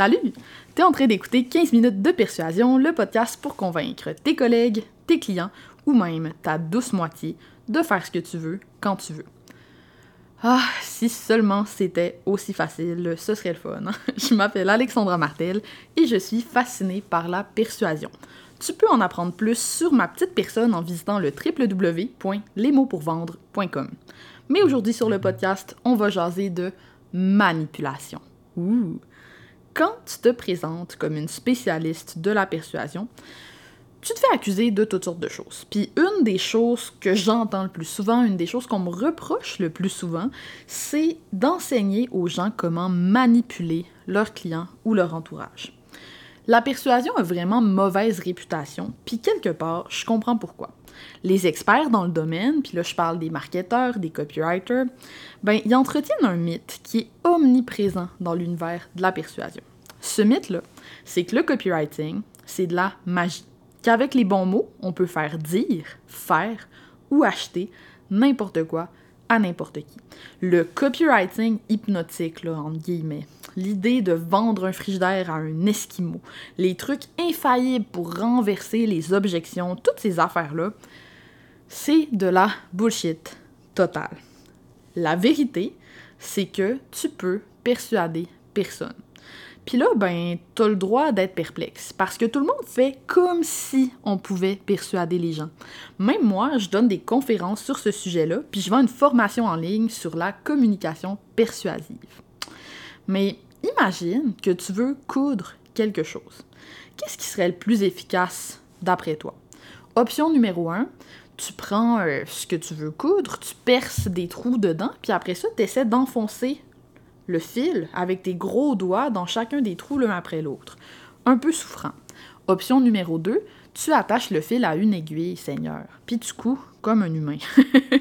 Salut! T'es en train d'écouter 15 minutes de persuasion, le podcast pour convaincre tes collègues, tes clients ou même ta douce moitié de faire ce que tu veux quand tu veux. Ah, si seulement c'était aussi facile, ce serait le fun. hein? Je m'appelle Alexandra Martel et je suis fascinée par la persuasion. Tu peux en apprendre plus sur ma petite personne en visitant le www.lesmotspourvendre.com. Mais aujourd'hui sur le podcast, on va jaser de manipulation. Ouh! Quand tu te présentes comme une spécialiste de la persuasion, tu te fais accuser de toutes sortes de choses. Puis une des choses que j'entends le plus souvent, une des choses qu'on me reproche le plus souvent, c'est d'enseigner aux gens comment manipuler leurs clients ou leur entourage. La persuasion a vraiment mauvaise réputation, puis quelque part, je comprends pourquoi. Les experts dans le domaine, puis là je parle des marketeurs, des copywriters, ben ils entretiennent un mythe qui est omniprésent dans l'univers de la persuasion. Ce mythe-là, c'est que le copywriting, c'est de la magie. Qu'avec les bons mots, on peut faire dire, faire ou acheter n'importe quoi à n'importe qui. Le copywriting hypnotique, là, entre guillemets. L'idée de vendre un frigidaire à un esquimau. Les trucs infaillibles pour renverser les objections, toutes ces affaires-là, c'est de la bullshit totale. La vérité, c'est que tu peux persuader personne. Puis là, ben, t'as le droit d'être perplexe, parce que tout le monde fait comme si on pouvait persuader les gens. Même moi, je donne des conférences sur ce sujet-là, puis je vends une formation en ligne sur la communication persuasive. Mais imagine que tu veux coudre quelque chose. Qu'est-ce qui serait le plus efficace d'après toi? Option numéro 1, tu prends euh, ce que tu veux coudre, tu perces des trous dedans, puis après ça, tu essaies d'enfoncer le fil avec tes gros doigts dans chacun des trous l'un après l'autre. Un peu souffrant. Option numéro 2, tu attaches le fil à une aiguille, Seigneur, puis tu couds comme un humain.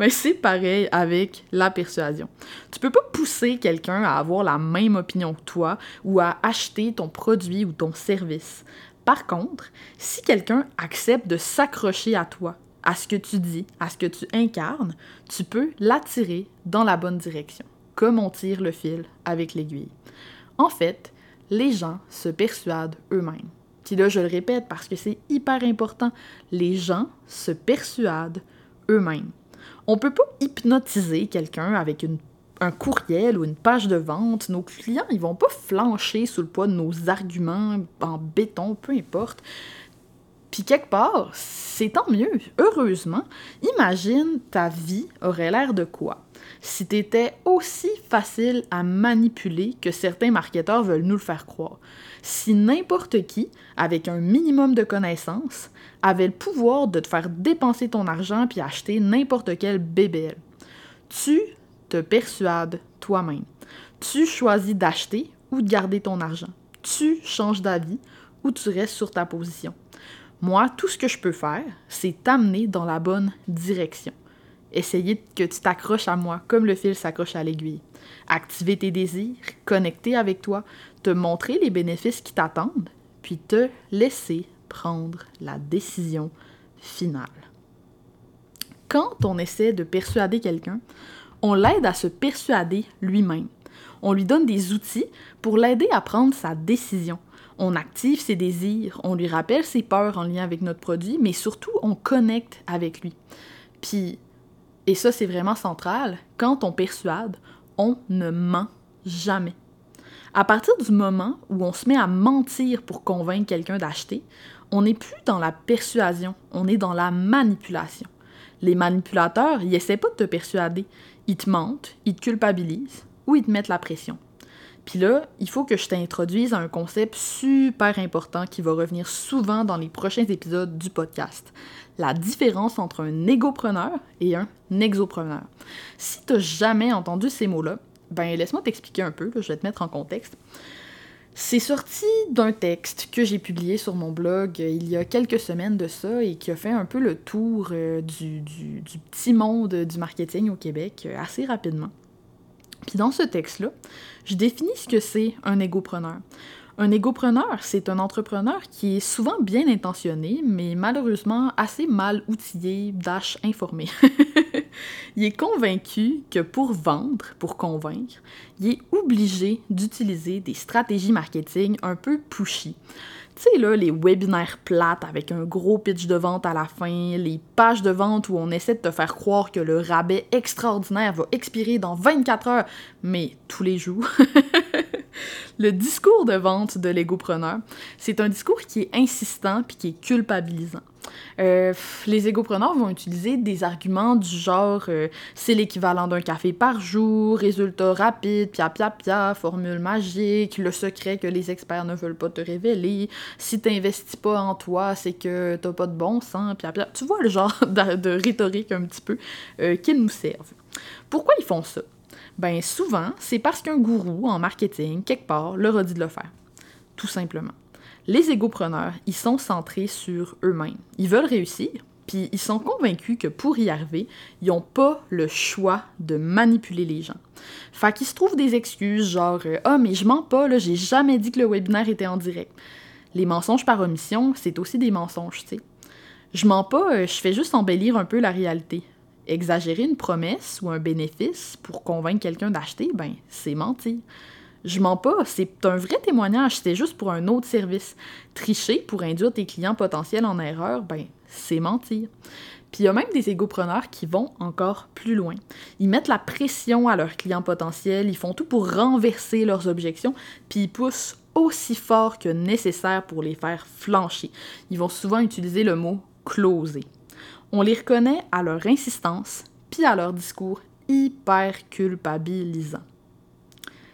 Mais c'est pareil avec la persuasion. Tu peux pas pousser quelqu'un à avoir la même opinion que toi ou à acheter ton produit ou ton service. Par contre, si quelqu'un accepte de s'accrocher à toi, à ce que tu dis, à ce que tu incarnes, tu peux l'attirer dans la bonne direction comme on tire le fil avec l'aiguille. En fait, les gens se persuadent eux-mêmes. Puis là, je le répète parce que c'est hyper important, les gens se persuadent eux-mêmes. On peut pas hypnotiser quelqu'un avec un courriel ou une page de vente. Nos clients, ils vont pas flancher sous le poids de nos arguments en béton, peu importe. Puis quelque part, c'est tant mieux. Heureusement, imagine ta vie aurait l'air de quoi? Si tu étais aussi facile à manipuler que certains marketeurs veulent nous le faire croire. Si n'importe qui, avec un minimum de connaissances, avait le pouvoir de te faire dépenser ton argent puis acheter n'importe quel bébé. Tu te persuades toi-même. Tu choisis d'acheter ou de garder ton argent. Tu changes d'avis ou tu restes sur ta position. Moi, tout ce que je peux faire, c'est t'amener dans la bonne direction. Essayer que tu t'accroches à moi comme le fil s'accroche à l'aiguille. Activer tes désirs, connecter avec toi, te montrer les bénéfices qui t'attendent, puis te laisser prendre la décision finale. Quand on essaie de persuader quelqu'un, on l'aide à se persuader lui-même. On lui donne des outils pour l'aider à prendre sa décision. On active ses désirs, on lui rappelle ses peurs en lien avec notre produit, mais surtout on connecte avec lui. Puis et ça, c'est vraiment central. Quand on persuade, on ne ment jamais. À partir du moment où on se met à mentir pour convaincre quelqu'un d'acheter, on n'est plus dans la persuasion, on est dans la manipulation. Les manipulateurs, ils essaient pas de te persuader. Ils te mentent, ils te culpabilisent ou ils te mettent la pression. Puis là, il faut que je t'introduise à un concept super important qui va revenir souvent dans les prochains épisodes du podcast. La différence entre un égopreneur et un exopreneur. Si tu n'as jamais entendu ces mots-là, ben laisse-moi t'expliquer un peu, je vais te mettre en contexte. C'est sorti d'un texte que j'ai publié sur mon blog euh, il y a quelques semaines de ça et qui a fait un peu le tour euh, du, du, du petit monde du marketing au Québec euh, assez rapidement. Puis dans ce texte-là, je définis ce que c'est un égopreneur. Un égopreneur, c'est un entrepreneur qui est souvent bien intentionné, mais malheureusement assez mal outillé, dash informé. il est convaincu que pour vendre, pour convaincre, il est obligé d'utiliser des stratégies marketing un peu pushy. Tu sais, là, les webinaires plates avec un gros pitch de vente à la fin, les pages de vente où on essaie de te faire croire que le rabais extraordinaire va expirer dans 24 heures, mais tous les jours. le discours de vente de l'égopreneur, c'est un discours qui est insistant puis qui est culpabilisant. Euh, les égopreneurs vont utiliser des arguments du genre euh, c'est l'équivalent d'un café par jour, résultat rapide, pia pia pia, formule magique, le secret que les experts ne veulent pas te révéler, si t'investis pas en toi, c'est que t'as pas de bon sens, pia pia. Tu vois le genre de, rhétorique un petit peu euh, qu'ils nous servent. Pourquoi ils font ça? Ben souvent, c'est parce qu'un gourou en marketing, quelque part, leur a dit de le faire. Tout simplement. Les égopreneurs, ils sont centrés sur eux-mêmes. Ils veulent réussir, puis ils sont convaincus que pour y arriver, ils n'ont pas le choix de manipuler les gens. Fait qu'ils se trouvent des excuses genre Ah, mais je mens pas, là, j'ai jamais dit que le webinaire était en direct. Les mensonges par omission, c'est aussi des mensonges, tu sais. Je mens pas, euh, je fais juste embellir un peu la réalité. Exagérer une promesse ou un bénéfice pour convaincre quelqu'un d'acheter, ben, c'est mentir. Je mens pas, c'est un vrai témoignage, c'est juste pour un autre service. Tricher pour induire tes clients potentiels en erreur, ben, c'est mentir. Puis il y a même des égopreneurs qui vont encore plus loin. Ils mettent la pression à leurs clients potentiels, ils font tout pour renverser leurs objections, puis ils poussent aussi fort que nécessaire pour les faire flancher. Ils vont souvent utiliser le mot closer. On les reconnaît à leur insistance, puis à leur discours hyper culpabilisant.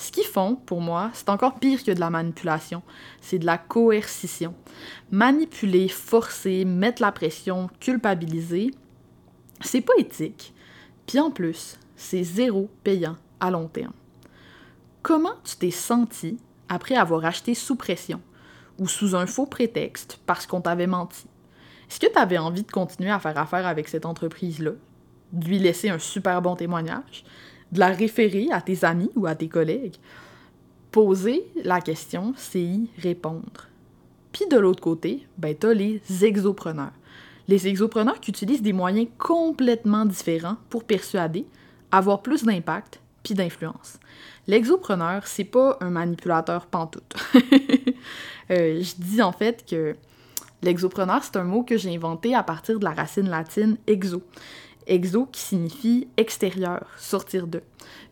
Ce qu'ils font, pour moi, c'est encore pire que de la manipulation. C'est de la coercition. Manipuler, forcer, mettre la pression, culpabiliser, c'est pas éthique. Puis en plus, c'est zéro payant à long terme. Comment tu t'es senti après avoir acheté sous pression ou sous un faux prétexte parce qu'on t'avait menti? Est-ce que tu avais envie de continuer à faire affaire avec cette entreprise-là? De lui laisser un super bon témoignage? De la référer à tes amis ou à tes collègues. Poser la question, c'est y répondre. Puis de l'autre côté, ben t'as les exopreneurs. Les exopreneurs qui utilisent des moyens complètement différents pour persuader, avoir plus d'impact puis d'influence. L'exopreneur, c'est pas un manipulateur pantoute. euh, je dis en fait que l'exopreneur, c'est un mot que j'ai inventé à partir de la racine latine exo, Exo qui signifie extérieur, sortir de.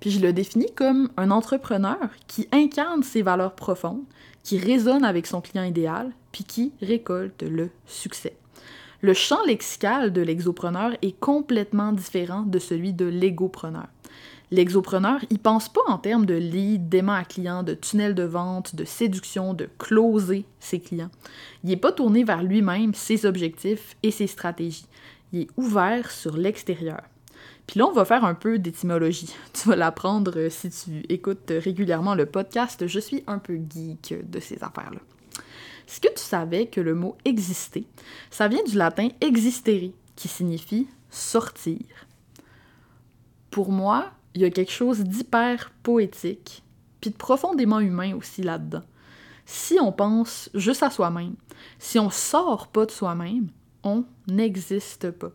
Puis je le définis comme un entrepreneur qui incarne ses valeurs profondes, qui résonne avec son client idéal, puis qui récolte le succès. Le champ lexical de l'exopreneur est complètement différent de celui de l'égopreneur. L'exopreneur, il pense pas en termes de lead, d'aimant à client, de tunnel de vente, de séduction, de closer ses clients. Il n'est pas tourné vers lui-même, ses objectifs et ses stratégies il est ouvert sur l'extérieur. Puis là, on va faire un peu d'étymologie. Tu vas l'apprendre euh, si tu écoutes régulièrement le podcast. Je suis un peu geek de ces affaires-là. Est-ce que tu savais que le mot exister, ça vient du latin existere, qui signifie sortir? Pour moi, il y a quelque chose d'hyper poétique, puis de profondément humain aussi là-dedans. Si on pense juste à soi-même, si on sort pas de soi-même, on n'existe pas.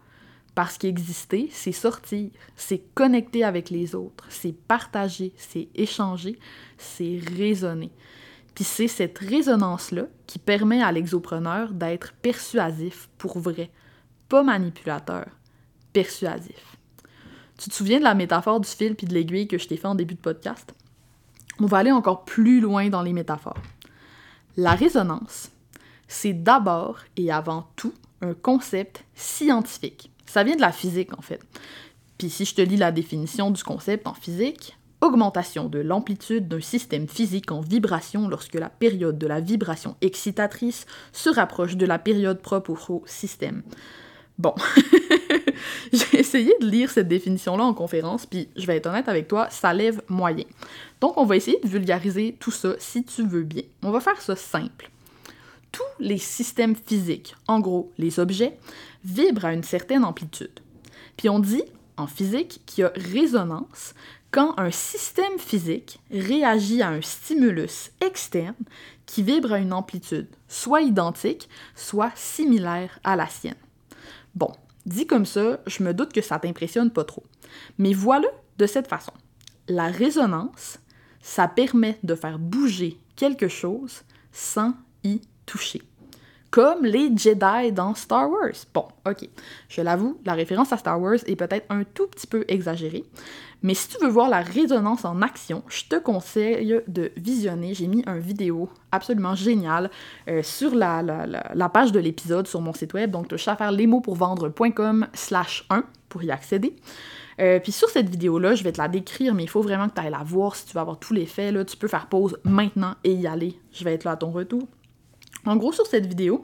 Parce qu'exister, c'est sortir, c'est connecter avec les autres, c'est partager, c'est échanger, c'est raisonner. Puis c'est cette résonance-là qui permet à l'exopreneur d'être persuasif pour vrai, pas manipulateur, persuasif. Tu te souviens de la métaphore du fil puis de l'aiguille que je t'ai fait en début de podcast? On va aller encore plus loin dans les métaphores. La résonance, c'est d'abord et avant tout un concept scientifique. Ça vient de la physique, en fait. Puis si je te lis la définition du concept en physique, augmentation de l'amplitude d'un système physique en vibration lorsque la période de la vibration excitatrice se rapproche de la période propre au système. Bon, j'ai essayé de lire cette définition-là en conférence, puis je vais être honnête avec toi, ça lève moyen. Donc on va essayer de vulgariser tout ça si tu veux bien. On va faire ça simple tous les systèmes physiques, en gros les objets, vibrent à une certaine amplitude. Puis on dit en physique qu'il y a résonance quand un système physique réagit à un stimulus externe qui vibre à une amplitude soit identique, soit similaire à la sienne. Bon, Dit comme ça, je me doute que ça t'impressionne pas trop. Mais voilà de cette façon. La résonance, ça permet de faire bouger quelque chose sans y comme les Jedi dans Star Wars. Bon, ok, je l'avoue, la référence à Star Wars est peut-être un tout petit peu exagérée, mais si tu veux voir la résonance en action, je te conseille de visionner, j'ai mis un vidéo absolument génial euh, sur la, page de l'épisode sur mon site web, donc tu as faire lesmotspourvendre.com slash 1 pour y accéder. Euh, puis sur cette vidéo-là, je vais te la décrire, mais il faut vraiment que tu ailles la voir si tu veux avoir tous les faits. Là, tu peux faire pause maintenant et y aller. Je vais être là à ton retour. En gros, sur cette vidéo,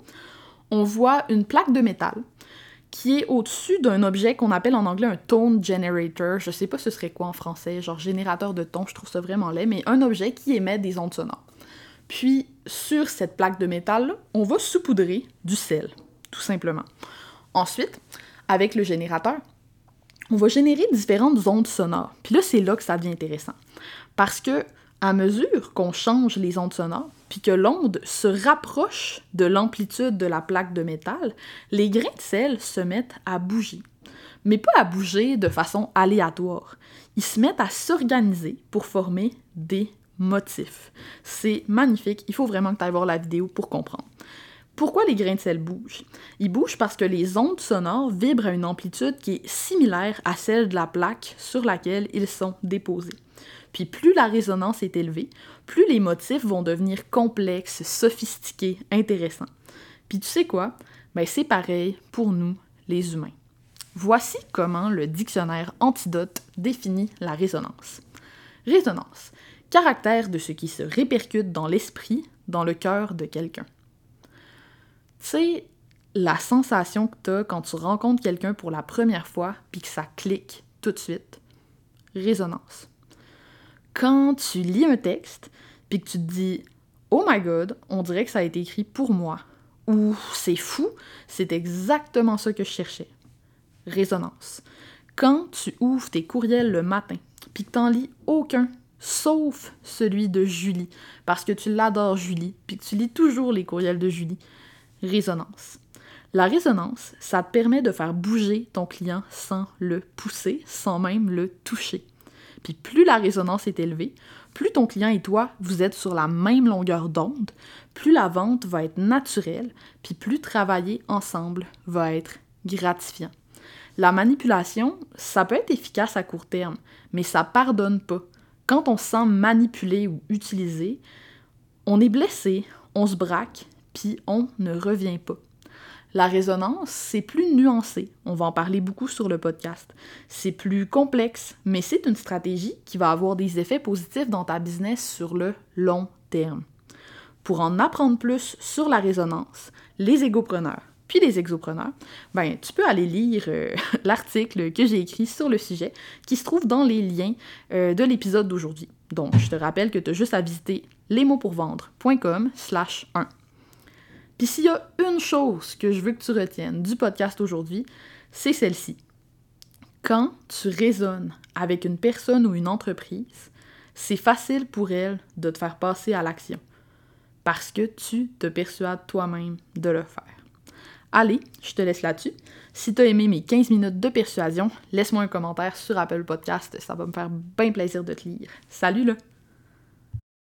on voit une plaque de métal qui est au-dessus d'un objet qu'on appelle en anglais un tone generator. Je sais pas ce serait quoi en français, genre générateur de ton, je trouve ça vraiment laid, mais un objet qui émet des ondes sonores. Puis, sur cette plaque de métal, on va saupoudrer du sel, tout simplement. Ensuite, avec le générateur, on va générer différentes ondes sonores. Puis là, c'est là que ça devient intéressant. Parce que à mesure qu'on change les ondes sonores, puis que l'onde se rapproche de l'amplitude de la plaque de métal, les grains de sel se mettent à bouger. Mais pas à bouger de façon aléatoire. Ils se mettent à s'organiser pour former des motifs. C'est magnifique, il faut vraiment que tu ailles voir la vidéo pour comprendre. Pourquoi les grains de sel bougent? Ils bougent parce que les ondes sonores vibrent à une amplitude qui est similaire à celle de la plaque sur laquelle ils sont déposés. Puis plus la résonance est élevée, plus les motifs vont devenir complexes, sophistiqués, intéressants. Puis tu sais quoi? Ben c'est pareil pour nous, les humains. Voici comment le dictionnaire Antidote définit la résonance. Résonance, caractère de ce qui se répercute dans l'esprit, dans le cœur de quelqu'un. Tu sais, la sensation que tu as quand tu rencontres quelqu'un pour la première fois, puis que ça clique tout de suite. Résonance quand tu lis un texte, puis que tu te dis Oh my god, on dirait que ça a été écrit pour moi. Ou c'est fou, c'est exactement ça que je cherchais. Résonance. Quand tu ouvres tes courriels le matin, puis que t'en lis aucun, sauf celui de Julie, parce que tu l'adores Julie, puis que tu lis toujours les courriels de Julie. Résonance. La résonance, ça te permet de faire bouger ton client sans le pousser, sans même le toucher. Puis plus la résonance est élevée, plus ton client et toi, vous êtes sur la même longueur d'onde, plus la vente va être naturelle, puis plus travailler ensemble va être gratifiant. La manipulation, ça peut être efficace à court terme, mais ça pardonne pas. Quand on se sent manipulé ou utilisé, on est blessé, on se braque, puis on ne revient pas. La résonance, c'est plus nuancé. On va en parler beaucoup sur le podcast. C'est plus complexe, mais c'est une stratégie qui va avoir des effets positifs dans ta business sur le long terme. Pour en apprendre plus sur la résonance, les égopreneurs, puis les exopreneurs, ben, tu peux aller lire euh, l'article que j'ai écrit sur le sujet qui se trouve dans les liens euh, de l'épisode d'aujourd'hui. Donc, je te rappelle que tu as juste à visiter lesmotspourvendre.com slash 1. Puis s'il y a une chose que je veux que tu retiennes du podcast aujourd'hui, c'est celle-ci. Quand tu raisonnes avec une personne ou une entreprise, c'est facile pour elle de te faire passer à l'action parce que tu te persuades toi-même de le faire. Allez, je te laisse là-dessus. Si tu as aimé mes 15 minutes de persuasion, laisse-moi un commentaire sur Apple Podcast, ça va me faire bien plaisir de te lire. Salut là!